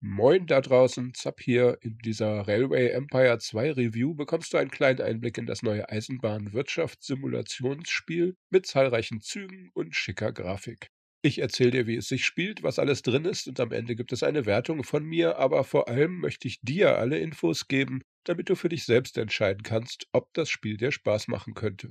Moin da draußen, Zapp hier. In dieser Railway Empire 2 Review bekommst du einen kleinen Einblick in das neue Eisenbahn-Wirtschaftssimulationsspiel mit zahlreichen Zügen und schicker Grafik. Ich erzähle dir, wie es sich spielt, was alles drin ist und am Ende gibt es eine Wertung von mir, aber vor allem möchte ich dir alle Infos geben, damit du für dich selbst entscheiden kannst, ob das Spiel dir Spaß machen könnte.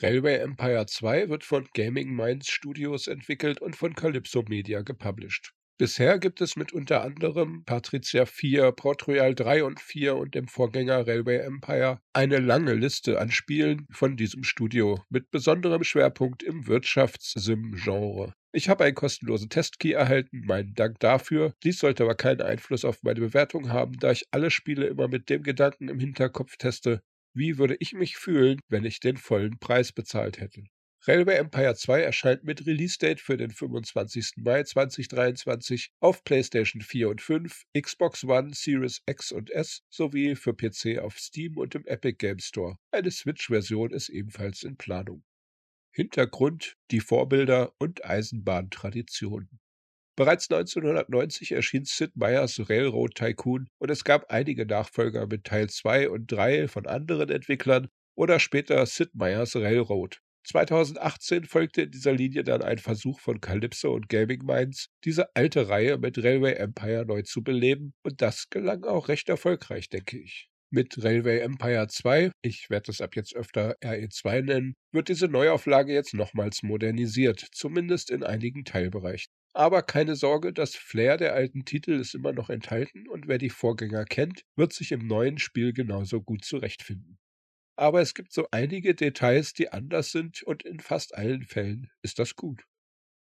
Railway Empire 2 wird von Gaming Minds Studios entwickelt und von Calypso Media gepublished. Bisher gibt es mit unter anderem Patricia 4, Port Royal 3 und 4 und dem Vorgänger Railway Empire eine lange Liste an Spielen von diesem Studio mit besonderem Schwerpunkt im Wirtschaftssim-Genre. Ich habe einen kostenlosen Testkey erhalten, meinen Dank dafür. Dies sollte aber keinen Einfluss auf meine Bewertung haben, da ich alle Spiele immer mit dem Gedanken im Hinterkopf teste, wie würde ich mich fühlen, wenn ich den vollen Preis bezahlt hätte. Railway Empire 2 erscheint mit Release-Date für den 25. Mai 2023 auf PlayStation 4 und 5, Xbox One, Series X und S sowie für PC auf Steam und im Epic Game Store. Eine Switch-Version ist ebenfalls in Planung. Hintergrund, die Vorbilder und Eisenbahntraditionen. Bereits 1990 erschien Sid Meier's Railroad Tycoon und es gab einige Nachfolger mit Teil 2 und 3 von anderen Entwicklern oder später Sid Meier's Railroad. 2018 folgte in dieser Linie dann ein Versuch von Calypso und Gaming Minds, diese alte Reihe mit Railway Empire neu zu beleben, und das gelang auch recht erfolgreich, denke ich. Mit Railway Empire 2, ich werde es ab jetzt öfter RE2 nennen, wird diese Neuauflage jetzt nochmals modernisiert, zumindest in einigen Teilbereichen. Aber keine Sorge, das Flair der alten Titel ist immer noch enthalten und wer die Vorgänger kennt, wird sich im neuen Spiel genauso gut zurechtfinden aber es gibt so einige Details, die anders sind und in fast allen Fällen ist das gut.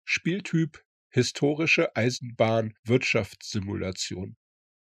Spieltyp Historische Eisenbahn-Wirtschaftssimulation.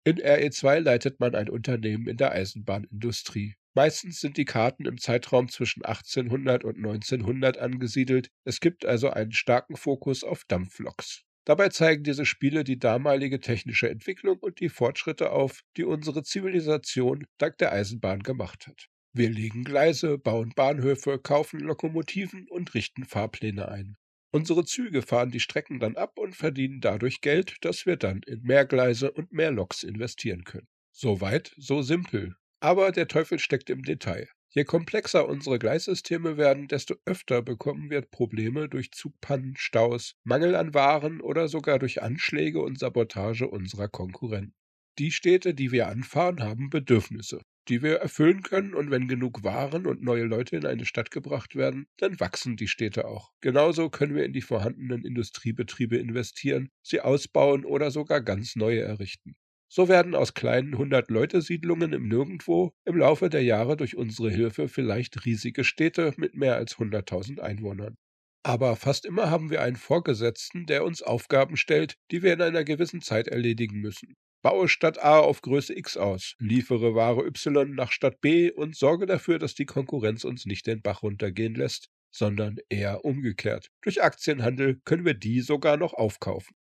In RE2 leitet man ein Unternehmen in der Eisenbahnindustrie. Meistens sind die Karten im Zeitraum zwischen 1800 und 1900 angesiedelt, es gibt also einen starken Fokus auf Dampfloks. Dabei zeigen diese Spiele die damalige technische Entwicklung und die Fortschritte auf, die unsere Zivilisation dank der Eisenbahn gemacht hat. Wir legen Gleise, bauen Bahnhöfe, kaufen Lokomotiven und richten Fahrpläne ein. Unsere Züge fahren die Strecken dann ab und verdienen dadurch Geld, das wir dann in mehr Gleise und mehr Loks investieren können. Soweit, so simpel. Aber der Teufel steckt im Detail. Je komplexer unsere Gleissysteme werden, desto öfter bekommen wir Probleme durch Zugpannen, Staus, Mangel an Waren oder sogar durch Anschläge und Sabotage unserer Konkurrenten. Die Städte, die wir anfahren, haben Bedürfnisse die wir erfüllen können. Und wenn genug Waren und neue Leute in eine Stadt gebracht werden, dann wachsen die Städte auch. Genauso können wir in die vorhandenen Industriebetriebe investieren, sie ausbauen oder sogar ganz neue errichten. So werden aus kleinen 100-Leute-Siedlungen im Nirgendwo im Laufe der Jahre durch unsere Hilfe vielleicht riesige Städte mit mehr als 100.000 Einwohnern. Aber fast immer haben wir einen Vorgesetzten, der uns Aufgaben stellt, die wir in einer gewissen Zeit erledigen müssen. Baue Stadt A auf Größe X aus, liefere Ware Y nach Stadt B und sorge dafür, dass die Konkurrenz uns nicht den Bach runtergehen lässt, sondern eher umgekehrt. Durch Aktienhandel können wir die sogar noch aufkaufen.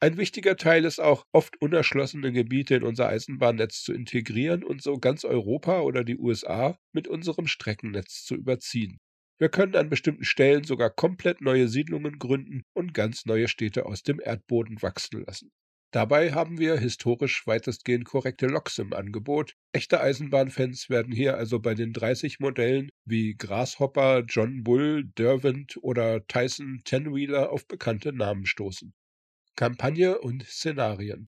Ein wichtiger Teil ist auch, oft unerschlossene Gebiete in unser Eisenbahnnetz zu integrieren und so ganz Europa oder die USA mit unserem Streckennetz zu überziehen. Wir können an bestimmten Stellen sogar komplett neue Siedlungen gründen und ganz neue Städte aus dem Erdboden wachsen lassen. Dabei haben wir historisch weitestgehend korrekte Loks im Angebot. Echte Eisenbahnfans werden hier also bei den 30 Modellen wie Grasshopper, John Bull, Derwent oder Tyson Tenwheeler auf bekannte Namen stoßen. Kampagne und Szenarien.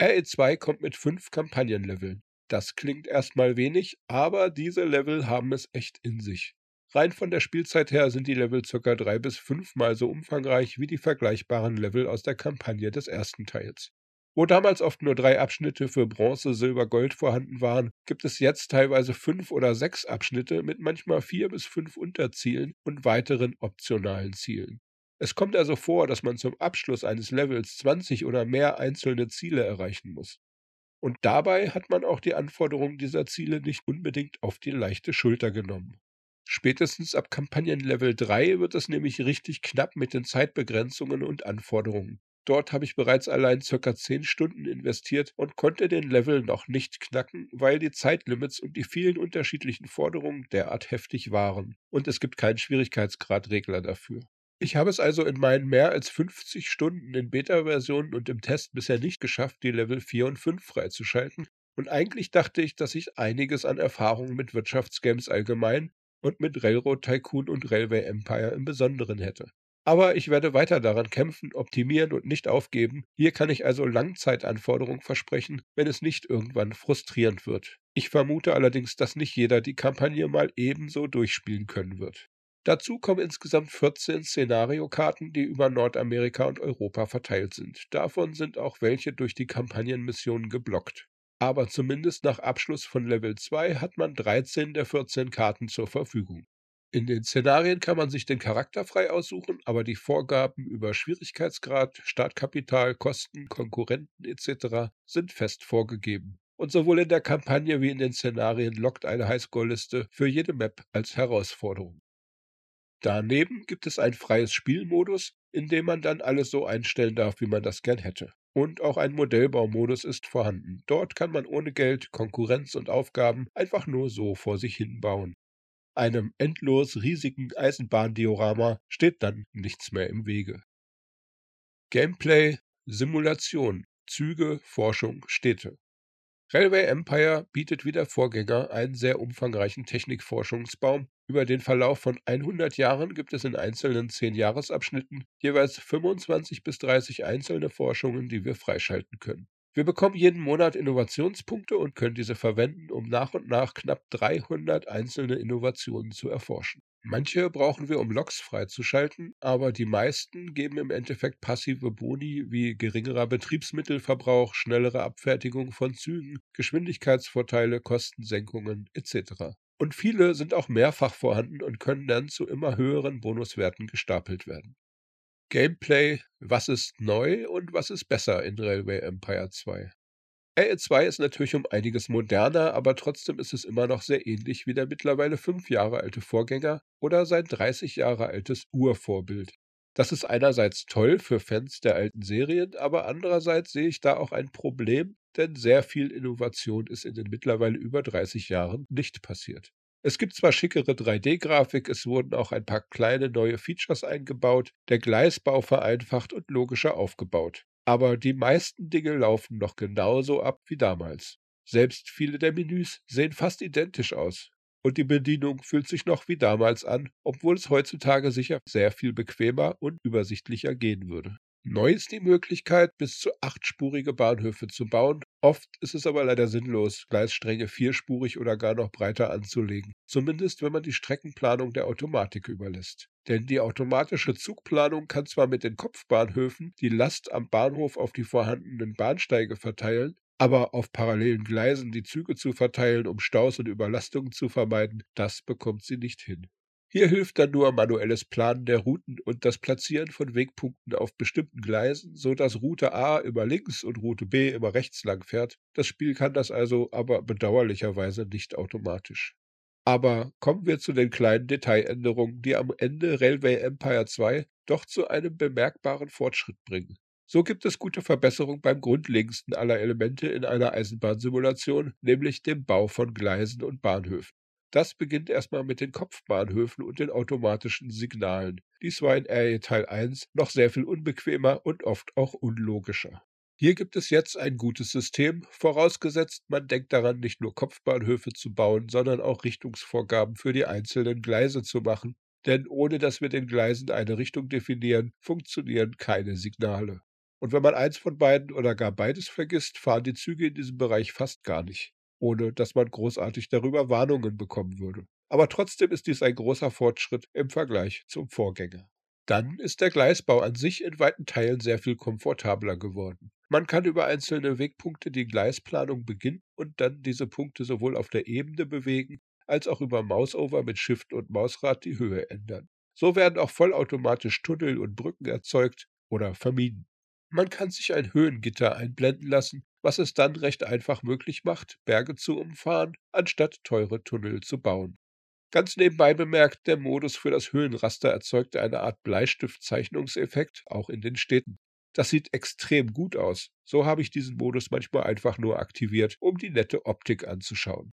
RE2 kommt mit fünf Kampagnenleveln. Das klingt erstmal wenig, aber diese Level haben es echt in sich. Rein von der Spielzeit her sind die Level circa drei bis fünfmal so umfangreich wie die vergleichbaren Level aus der Kampagne des ersten Teils. Wo damals oft nur drei Abschnitte für Bronze, Silber, Gold vorhanden waren, gibt es jetzt teilweise fünf oder sechs Abschnitte mit manchmal vier bis fünf Unterzielen und weiteren optionalen Zielen. Es kommt also vor, dass man zum Abschluss eines Levels 20 oder mehr einzelne Ziele erreichen muss. Und dabei hat man auch die Anforderungen dieser Ziele nicht unbedingt auf die leichte Schulter genommen. Spätestens ab Kampagnenlevel 3 wird es nämlich richtig knapp mit den Zeitbegrenzungen und Anforderungen. Dort habe ich bereits allein circa 10 Stunden investiert und konnte den Level noch nicht knacken, weil die Zeitlimits und die vielen unterschiedlichen Forderungen derart heftig waren. Und es gibt keinen Schwierigkeitsgradregler dafür. Ich habe es also in meinen mehr als 50 Stunden in Beta-Versionen und im Test bisher nicht geschafft, die Level 4 und 5 freizuschalten, und eigentlich dachte ich, dass ich einiges an Erfahrung mit Wirtschaftsgames allgemein und mit Railroad Tycoon und Railway Empire im Besonderen hätte. Aber ich werde weiter daran kämpfen, optimieren und nicht aufgeben. Hier kann ich also Langzeitanforderungen versprechen, wenn es nicht irgendwann frustrierend wird. Ich vermute allerdings, dass nicht jeder die Kampagne mal ebenso durchspielen können wird. Dazu kommen insgesamt 14 Szenariokarten, die über Nordamerika und Europa verteilt sind. Davon sind auch welche durch die Kampagnenmissionen geblockt. Aber zumindest nach Abschluss von Level 2 hat man 13 der 14 Karten zur Verfügung. In den Szenarien kann man sich den Charakter frei aussuchen, aber die Vorgaben über Schwierigkeitsgrad, Startkapital, Kosten, Konkurrenten etc. sind fest vorgegeben. Und sowohl in der Kampagne wie in den Szenarien lockt eine Highscore-Liste für jede Map als Herausforderung. Daneben gibt es einen freies Spielmodus, in dem man dann alles so einstellen darf, wie man das gern hätte. Und auch ein Modellbaumodus ist vorhanden. Dort kann man ohne Geld, Konkurrenz und Aufgaben einfach nur so vor sich hin bauen einem endlos riesigen Eisenbahndiorama steht dann nichts mehr im Wege. Gameplay, Simulation, Züge, Forschung, Städte. Railway Empire bietet wie der Vorgänger einen sehr umfangreichen Technikforschungsbaum. Über den Verlauf von 100 Jahren gibt es in einzelnen 10 Jahresabschnitten jeweils 25 bis 30 einzelne Forschungen, die wir freischalten können. Wir bekommen jeden Monat Innovationspunkte und können diese verwenden, um nach und nach knapp 300 einzelne Innovationen zu erforschen. Manche brauchen wir, um Loks freizuschalten, aber die meisten geben im Endeffekt passive Boni wie geringerer Betriebsmittelverbrauch, schnellere Abfertigung von Zügen, Geschwindigkeitsvorteile, Kostensenkungen etc. Und viele sind auch mehrfach vorhanden und können dann zu immer höheren Bonuswerten gestapelt werden. Gameplay, was ist neu und was ist besser in Railway Empire 2? RE2 ist natürlich um einiges moderner, aber trotzdem ist es immer noch sehr ähnlich wie der mittlerweile fünf Jahre alte Vorgänger oder sein 30 Jahre altes Urvorbild. Das ist einerseits toll für Fans der alten Serien, aber andererseits sehe ich da auch ein Problem, denn sehr viel Innovation ist in den mittlerweile über 30 Jahren nicht passiert. Es gibt zwar schickere 3D-Grafik, es wurden auch ein paar kleine neue Features eingebaut, der Gleisbau vereinfacht und logischer aufgebaut. Aber die meisten Dinge laufen noch genauso ab wie damals. Selbst viele der Menüs sehen fast identisch aus. Und die Bedienung fühlt sich noch wie damals an, obwohl es heutzutage sicher sehr viel bequemer und übersichtlicher gehen würde. Neu ist die Möglichkeit, bis zu achtspurige Bahnhöfe zu bauen. Oft ist es aber leider sinnlos, Gleisstränge vierspurig oder gar noch breiter anzulegen. Zumindest wenn man die Streckenplanung der Automatik überlässt. Denn die automatische Zugplanung kann zwar mit den Kopfbahnhöfen die Last am Bahnhof auf die vorhandenen Bahnsteige verteilen, aber auf parallelen Gleisen die Züge zu verteilen, um Staus und Überlastungen zu vermeiden, das bekommt sie nicht hin. Hier hilft dann nur manuelles Planen der Routen und das Platzieren von Wegpunkten auf bestimmten Gleisen, so dass Route A immer links und Route B immer rechts lang fährt. Das Spiel kann das also aber bedauerlicherweise nicht automatisch. Aber kommen wir zu den kleinen Detailänderungen, die am Ende Railway Empire 2 doch zu einem bemerkbaren Fortschritt bringen. So gibt es gute Verbesserungen beim grundlegendsten aller Elemente in einer Eisenbahnsimulation, nämlich dem Bau von Gleisen und Bahnhöfen. Das beginnt erstmal mit den Kopfbahnhöfen und den automatischen Signalen. Dies war in RE Teil 1 noch sehr viel unbequemer und oft auch unlogischer. Hier gibt es jetzt ein gutes System, vorausgesetzt man denkt daran, nicht nur Kopfbahnhöfe zu bauen, sondern auch Richtungsvorgaben für die einzelnen Gleise zu machen. Denn ohne dass wir den Gleisen eine Richtung definieren, funktionieren keine Signale. Und wenn man eins von beiden oder gar beides vergisst, fahren die Züge in diesem Bereich fast gar nicht ohne dass man großartig darüber Warnungen bekommen würde. Aber trotzdem ist dies ein großer Fortschritt im Vergleich zum Vorgänger. Dann ist der Gleisbau an sich in weiten Teilen sehr viel komfortabler geworden. Man kann über einzelne Wegpunkte die Gleisplanung beginnen und dann diese Punkte sowohl auf der Ebene bewegen, als auch über Mouseover mit Shift und Mausrad die Höhe ändern. So werden auch vollautomatisch Tunnel und Brücken erzeugt oder vermieden. Man kann sich ein Höhengitter einblenden lassen, was es dann recht einfach möglich macht, Berge zu umfahren, anstatt teure Tunnel zu bauen. Ganz nebenbei bemerkt, der Modus für das Höhenraster erzeugt eine Art Bleistiftzeichnungseffekt, auch in den Städten. Das sieht extrem gut aus. So habe ich diesen Modus manchmal einfach nur aktiviert, um die nette Optik anzuschauen.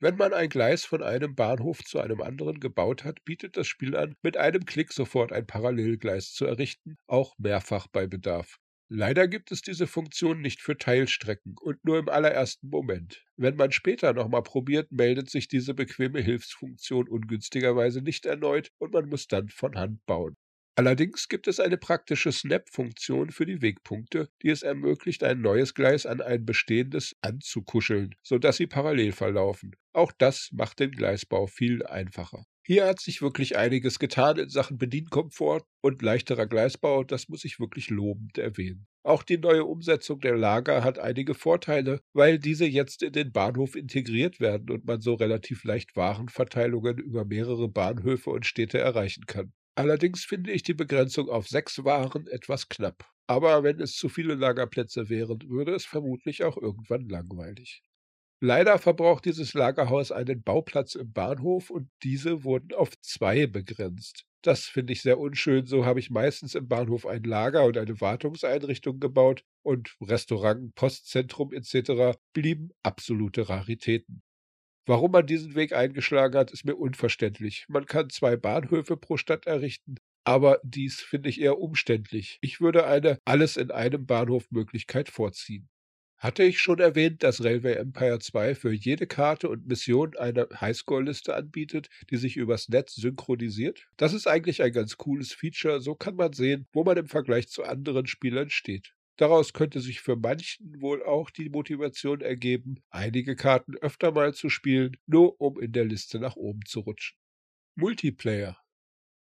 Wenn man ein Gleis von einem Bahnhof zu einem anderen gebaut hat, bietet das Spiel an, mit einem Klick sofort ein Parallelgleis zu errichten, auch mehrfach bei Bedarf. Leider gibt es diese Funktion nicht für Teilstrecken und nur im allerersten Moment. Wenn man später nochmal probiert, meldet sich diese bequeme Hilfsfunktion ungünstigerweise nicht erneut und man muss dann von Hand bauen. Allerdings gibt es eine praktische Snap-Funktion für die Wegpunkte, die es ermöglicht, ein neues Gleis an ein bestehendes anzukuscheln, sodass sie parallel verlaufen. Auch das macht den Gleisbau viel einfacher. Hier hat sich wirklich einiges getan in Sachen Bedienkomfort und leichterer Gleisbau, das muss ich wirklich lobend erwähnen. Auch die neue Umsetzung der Lager hat einige Vorteile, weil diese jetzt in den Bahnhof integriert werden und man so relativ leicht Warenverteilungen über mehrere Bahnhöfe und Städte erreichen kann. Allerdings finde ich die Begrenzung auf sechs Waren etwas knapp. Aber wenn es zu viele Lagerplätze wären, würde es vermutlich auch irgendwann langweilig. Leider verbraucht dieses Lagerhaus einen Bauplatz im Bahnhof und diese wurden auf zwei begrenzt. Das finde ich sehr unschön. So habe ich meistens im Bahnhof ein Lager und eine Wartungseinrichtung gebaut und Restaurant, Postzentrum etc. blieben absolute Raritäten. Warum man diesen Weg eingeschlagen hat, ist mir unverständlich. Man kann zwei Bahnhöfe pro Stadt errichten, aber dies finde ich eher umständlich. Ich würde eine alles in einem Bahnhof Möglichkeit vorziehen. Hatte ich schon erwähnt, dass Railway Empire 2 für jede Karte und Mission eine Highscore-Liste anbietet, die sich übers Netz synchronisiert? Das ist eigentlich ein ganz cooles Feature, so kann man sehen, wo man im Vergleich zu anderen Spielern steht. Daraus könnte sich für manchen wohl auch die Motivation ergeben, einige Karten öfter mal zu spielen, nur um in der Liste nach oben zu rutschen. Multiplayer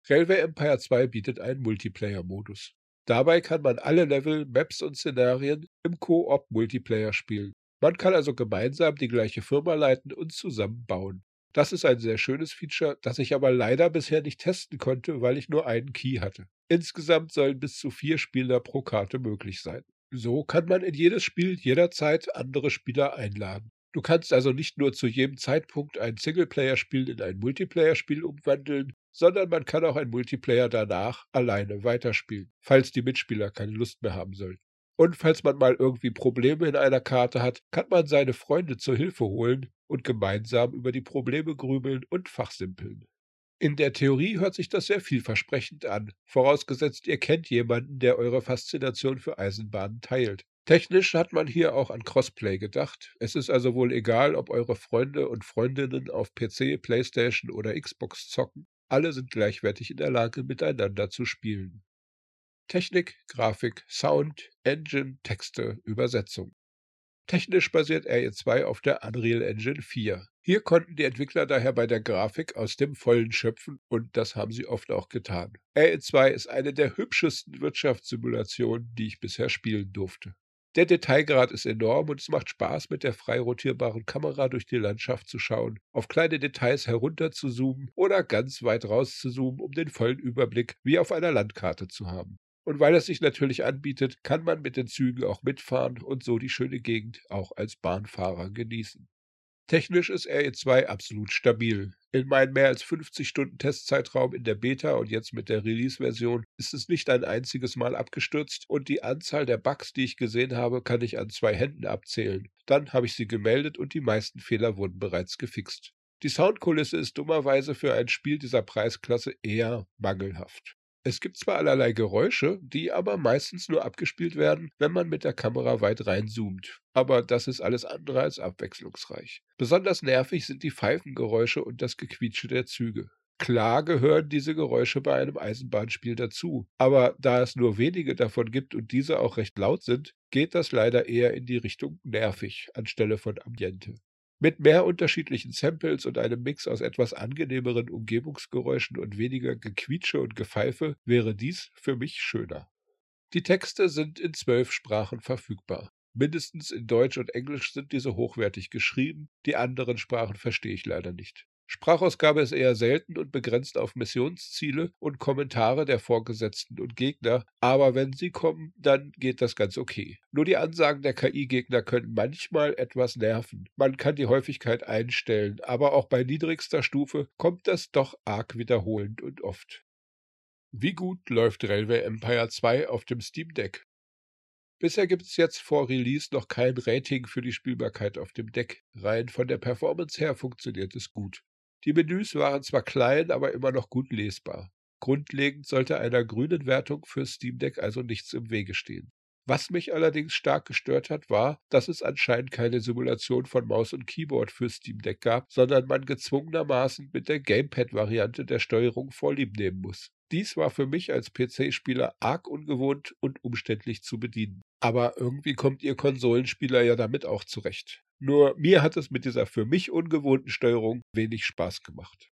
Railway Empire 2 bietet einen Multiplayer-Modus. Dabei kann man alle Level, Maps und Szenarien im Koop-Multiplayer spielen. Man kann also gemeinsam die gleiche Firma leiten und zusammen bauen. Das ist ein sehr schönes Feature, das ich aber leider bisher nicht testen konnte, weil ich nur einen Key hatte. Insgesamt sollen bis zu vier Spieler pro Karte möglich sein. So kann man in jedes Spiel jederzeit andere Spieler einladen. Du kannst also nicht nur zu jedem Zeitpunkt ein Singleplayer-Spiel in ein Multiplayer-Spiel umwandeln, sondern man kann auch ein Multiplayer danach alleine weiterspielen, falls die Mitspieler keine Lust mehr haben sollten. Und falls man mal irgendwie Probleme in einer Karte hat, kann man seine Freunde zur Hilfe holen und gemeinsam über die Probleme grübeln und fachsimpeln. In der Theorie hört sich das sehr vielversprechend an, vorausgesetzt ihr kennt jemanden, der eure Faszination für Eisenbahnen teilt. Technisch hat man hier auch an Crossplay gedacht. Es ist also wohl egal, ob eure Freunde und Freundinnen auf PC, PlayStation oder Xbox zocken. Alle sind gleichwertig in der Lage, miteinander zu spielen. Technik, Grafik, Sound, Engine, Texte, Übersetzung. Technisch basiert RE2 auf der Unreal Engine 4. Hier konnten die Entwickler daher bei der Grafik aus dem Vollen schöpfen und das haben sie oft auch getan. RE2 ist eine der hübschesten Wirtschaftssimulationen, die ich bisher spielen durfte. Der Detailgrad ist enorm und es macht Spaß, mit der frei rotierbaren Kamera durch die Landschaft zu schauen, auf kleine Details herunter zu zoomen oder ganz weit raus zu zoomen, um den vollen Überblick wie auf einer Landkarte zu haben. Und weil es sich natürlich anbietet, kann man mit den Zügen auch mitfahren und so die schöne Gegend auch als Bahnfahrer genießen. Technisch ist RE2 absolut stabil. In meinem mehr als 50 Stunden Testzeitraum in der Beta und jetzt mit der Release-Version ist es nicht ein einziges Mal abgestürzt und die Anzahl der Bugs, die ich gesehen habe, kann ich an zwei Händen abzählen. Dann habe ich sie gemeldet und die meisten Fehler wurden bereits gefixt. Die Soundkulisse ist dummerweise für ein Spiel dieser Preisklasse eher mangelhaft. Es gibt zwar allerlei Geräusche, die aber meistens nur abgespielt werden, wenn man mit der Kamera weit reinzoomt. Aber das ist alles andere als abwechslungsreich. Besonders nervig sind die Pfeifengeräusche und das Gequietsche der Züge. Klar gehören diese Geräusche bei einem Eisenbahnspiel dazu, aber da es nur wenige davon gibt und diese auch recht laut sind, geht das leider eher in die Richtung nervig anstelle von Ambiente. Mit mehr unterschiedlichen Samples und einem Mix aus etwas angenehmeren Umgebungsgeräuschen und weniger Gequietsche und Gepfeife wäre dies für mich schöner. Die Texte sind in zwölf Sprachen verfügbar. Mindestens in Deutsch und Englisch sind diese hochwertig geschrieben, die anderen Sprachen verstehe ich leider nicht. Sprachausgabe ist eher selten und begrenzt auf Missionsziele und Kommentare der Vorgesetzten und Gegner, aber wenn sie kommen, dann geht das ganz okay. Nur die Ansagen der KI-Gegner können manchmal etwas nerven. Man kann die Häufigkeit einstellen, aber auch bei niedrigster Stufe kommt das doch arg wiederholend und oft. Wie gut läuft Railway Empire 2 auf dem Steam Deck? Bisher gibt es jetzt vor Release noch kein Rating für die Spielbarkeit auf dem Deck. Rein von der Performance her funktioniert es gut. Die Menüs waren zwar klein, aber immer noch gut lesbar. Grundlegend sollte einer grünen Wertung für Steam Deck also nichts im Wege stehen. Was mich allerdings stark gestört hat, war, dass es anscheinend keine Simulation von Maus und Keyboard für Steam Deck gab, sondern man gezwungenermaßen mit der Gamepad-Variante der Steuerung vorlieb nehmen muss. Dies war für mich als PC-Spieler arg ungewohnt und umständlich zu bedienen. Aber irgendwie kommt ihr Konsolenspieler ja damit auch zurecht. Nur mir hat es mit dieser für mich ungewohnten Steuerung wenig Spaß gemacht.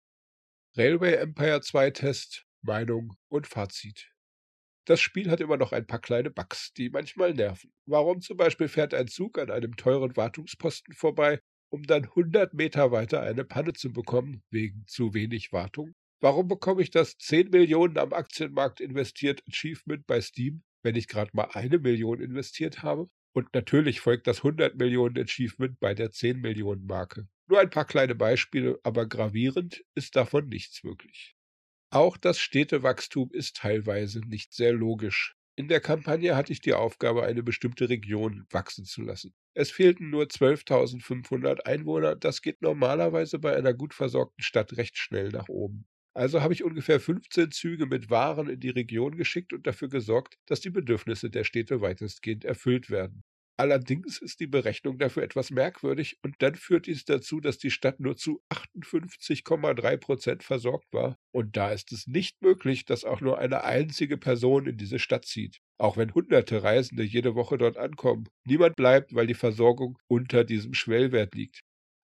Railway Empire 2 Test, Meinung und Fazit. Das Spiel hat immer noch ein paar kleine Bugs, die manchmal nerven. Warum zum Beispiel fährt ein Zug an einem teuren Wartungsposten vorbei, um dann 100 Meter weiter eine Panne zu bekommen, wegen zu wenig Wartung? Warum bekomme ich das 10 Millionen am Aktienmarkt investiert Achievement bei Steam, wenn ich gerade mal eine Million investiert habe? Und natürlich folgt das 100 Millionen Achievement bei der 10 Millionen Marke. Nur ein paar kleine Beispiele, aber gravierend ist davon nichts wirklich. Auch das Städtewachstum ist teilweise nicht sehr logisch. In der Kampagne hatte ich die Aufgabe, eine bestimmte Region wachsen zu lassen. Es fehlten nur 12.500 Einwohner, das geht normalerweise bei einer gut versorgten Stadt recht schnell nach oben. Also habe ich ungefähr 15 Züge mit Waren in die Region geschickt und dafür gesorgt, dass die Bedürfnisse der Städte weitestgehend erfüllt werden. Allerdings ist die Berechnung dafür etwas merkwürdig und dann führt dies dazu, dass die Stadt nur zu 58,3 Prozent versorgt war. Und da ist es nicht möglich, dass auch nur eine einzige Person in diese Stadt zieht. Auch wenn hunderte Reisende jede Woche dort ankommen. Niemand bleibt, weil die Versorgung unter diesem Schwellwert liegt.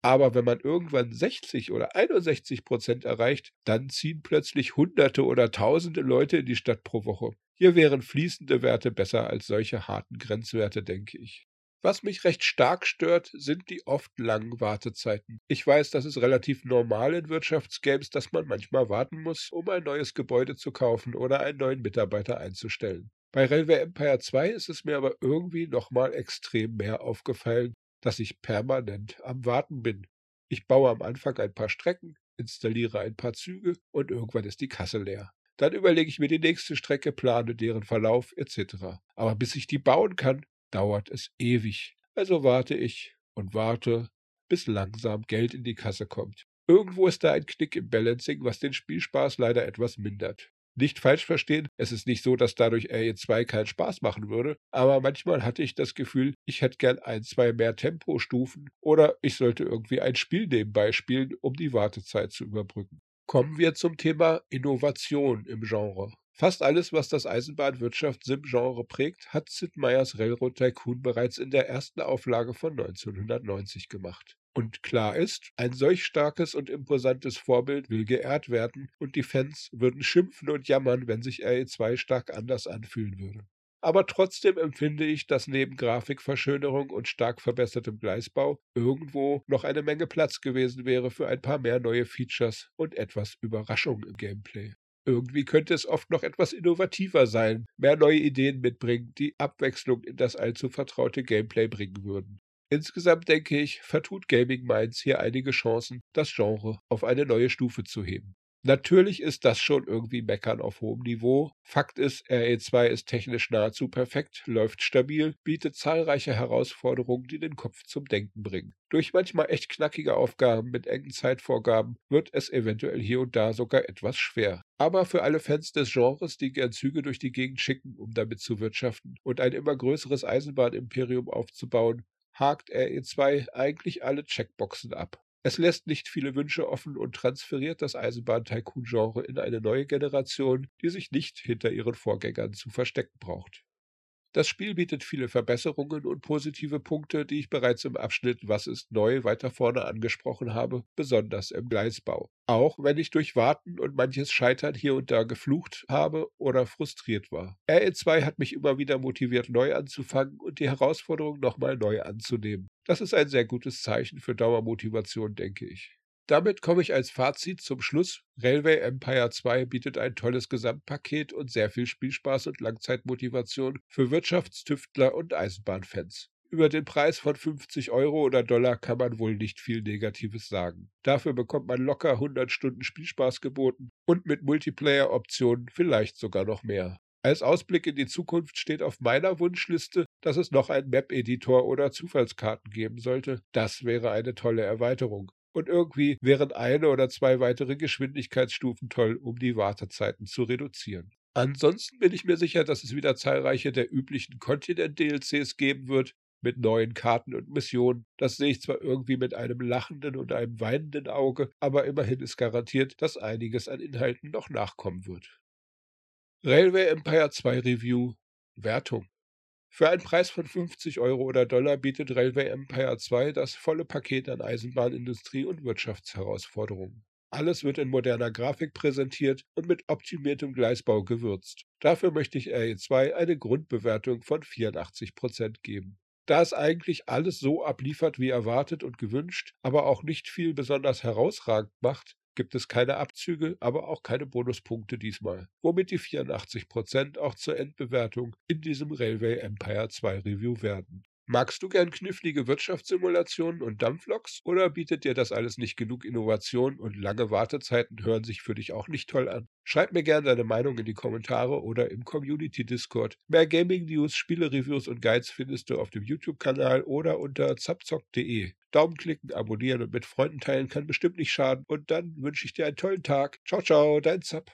Aber wenn man irgendwann 60 oder 61 Prozent erreicht, dann ziehen plötzlich Hunderte oder Tausende Leute in die Stadt pro Woche. Hier wären fließende Werte besser als solche harten Grenzwerte, denke ich. Was mich recht stark stört, sind die oft langen Wartezeiten. Ich weiß, das ist relativ normal in Wirtschaftsgames, dass man manchmal warten muss, um ein neues Gebäude zu kaufen oder einen neuen Mitarbeiter einzustellen. Bei Railway Empire 2 ist es mir aber irgendwie nochmal extrem mehr aufgefallen, dass ich permanent am Warten bin. Ich baue am Anfang ein paar Strecken, installiere ein paar Züge und irgendwann ist die Kasse leer. Dann überlege ich mir die nächste Strecke, plane deren Verlauf etc. Aber bis ich die bauen kann, dauert es ewig. Also warte ich und warte, bis langsam Geld in die Kasse kommt. Irgendwo ist da ein Knick im Balancing, was den Spielspaß leider etwas mindert. Nicht falsch verstehen, es ist nicht so, dass dadurch RE2 keinen Spaß machen würde, aber manchmal hatte ich das Gefühl, ich hätte gern ein, zwei mehr Tempostufen oder ich sollte irgendwie ein Spiel nebenbei spielen, um die Wartezeit zu überbrücken. Kommen wir zum Thema Innovation im Genre. Fast alles, was das Eisenbahnwirtschaft-Sim-Genre prägt, hat Sid Meier's Railroad Tycoon bereits in der ersten Auflage von 1990 gemacht. Und klar ist, ein solch starkes und imposantes Vorbild will geehrt werden und die Fans würden schimpfen und jammern, wenn sich RE2 stark anders anfühlen würde. Aber trotzdem empfinde ich, dass neben Grafikverschönerung und stark verbessertem Gleisbau irgendwo noch eine Menge Platz gewesen wäre für ein paar mehr neue Features und etwas Überraschung im Gameplay. Irgendwie könnte es oft noch etwas innovativer sein, mehr neue Ideen mitbringen, die Abwechslung in das allzu vertraute Gameplay bringen würden. Insgesamt denke ich, vertut Gaming Minds hier einige Chancen, das Genre auf eine neue Stufe zu heben. Natürlich ist das schon irgendwie Meckern auf hohem Niveau. Fakt ist, RE2 ist technisch nahezu perfekt, läuft stabil, bietet zahlreiche Herausforderungen, die den Kopf zum Denken bringen. Durch manchmal echt knackige Aufgaben mit engen Zeitvorgaben wird es eventuell hier und da sogar etwas schwer. Aber für alle Fans des Genres, die gern Züge durch die Gegend schicken, um damit zu wirtschaften und ein immer größeres Eisenbahnimperium aufzubauen, hakt RE2 eigentlich alle Checkboxen ab. Es lässt nicht viele Wünsche offen und transferiert das Eisenbahn-Tycoon-Genre in eine neue Generation, die sich nicht hinter ihren Vorgängern zu verstecken braucht. Das Spiel bietet viele Verbesserungen und positive Punkte, die ich bereits im Abschnitt Was ist neu weiter vorne angesprochen habe, besonders im Gleisbau. Auch wenn ich durch Warten und manches Scheitern hier und da geflucht habe oder frustriert war. RE2 hat mich immer wieder motiviert, neu anzufangen und die Herausforderung nochmal neu anzunehmen. Das ist ein sehr gutes Zeichen für Dauermotivation, denke ich. Damit komme ich als Fazit zum Schluss. Railway Empire 2 bietet ein tolles Gesamtpaket und sehr viel Spielspaß und Langzeitmotivation für Wirtschaftstüftler und Eisenbahnfans. Über den Preis von 50 Euro oder Dollar kann man wohl nicht viel Negatives sagen. Dafür bekommt man locker 100 Stunden Spielspaß geboten und mit Multiplayer-Optionen vielleicht sogar noch mehr. Als Ausblick in die Zukunft steht auf meiner Wunschliste, dass es noch einen Map-Editor oder Zufallskarten geben sollte. Das wäre eine tolle Erweiterung. Und irgendwie wären eine oder zwei weitere Geschwindigkeitsstufen toll, um die Wartezeiten zu reduzieren. Ansonsten bin ich mir sicher, dass es wieder zahlreiche der üblichen Kontinent-DLCs geben wird, mit neuen Karten und Missionen. Das sehe ich zwar irgendwie mit einem lachenden und einem weinenden Auge, aber immerhin ist garantiert, dass einiges an Inhalten noch nachkommen wird. Railway Empire 2 Review Wertung für einen Preis von 50 Euro oder Dollar bietet Railway Empire 2 das volle Paket an Eisenbahnindustrie und Wirtschaftsherausforderungen. Alles wird in moderner Grafik präsentiert und mit optimiertem Gleisbau gewürzt. Dafür möchte ich RE2 eine Grundbewertung von 84% geben. Da es eigentlich alles so abliefert wie erwartet und gewünscht, aber auch nicht viel besonders herausragend macht, gibt es keine Abzüge, aber auch keine Bonuspunkte diesmal, womit die 84% auch zur Endbewertung in diesem Railway Empire 2 Review werden. Magst du gern knifflige Wirtschaftssimulationen und Dampfloks oder bietet dir das alles nicht genug Innovation und lange Wartezeiten hören sich für dich auch nicht toll an? Schreib mir gern deine Meinung in die Kommentare oder im Community Discord. Mehr Gaming News, Spiele-Reviews und Guides findest du auf dem YouTube-Kanal oder unter zapzock.de. Daumen klicken, abonnieren und mit Freunden teilen kann bestimmt nicht schaden. Und dann wünsche ich dir einen tollen Tag. Ciao, ciao, dein Zap.